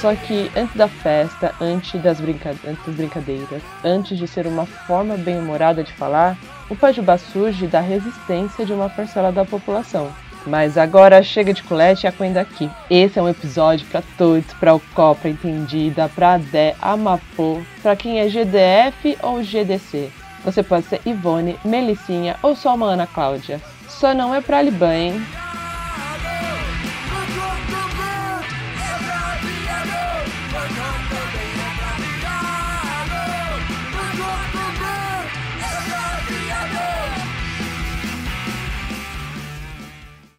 Só que antes da festa, antes das, antes das brincadeiras, antes de ser uma forma bem-humorada de falar, o Pajubá surge da resistência de uma parcela da população. Mas agora chega de colete e a coenda aqui. Esse é um episódio para todos, para o COP, para Entendida, para Adé, Amapô, para quem é GDF ou GDC. Você pode ser Ivone, Melicinha ou só uma Ana Cláudia. Só não é pra Liban, hein?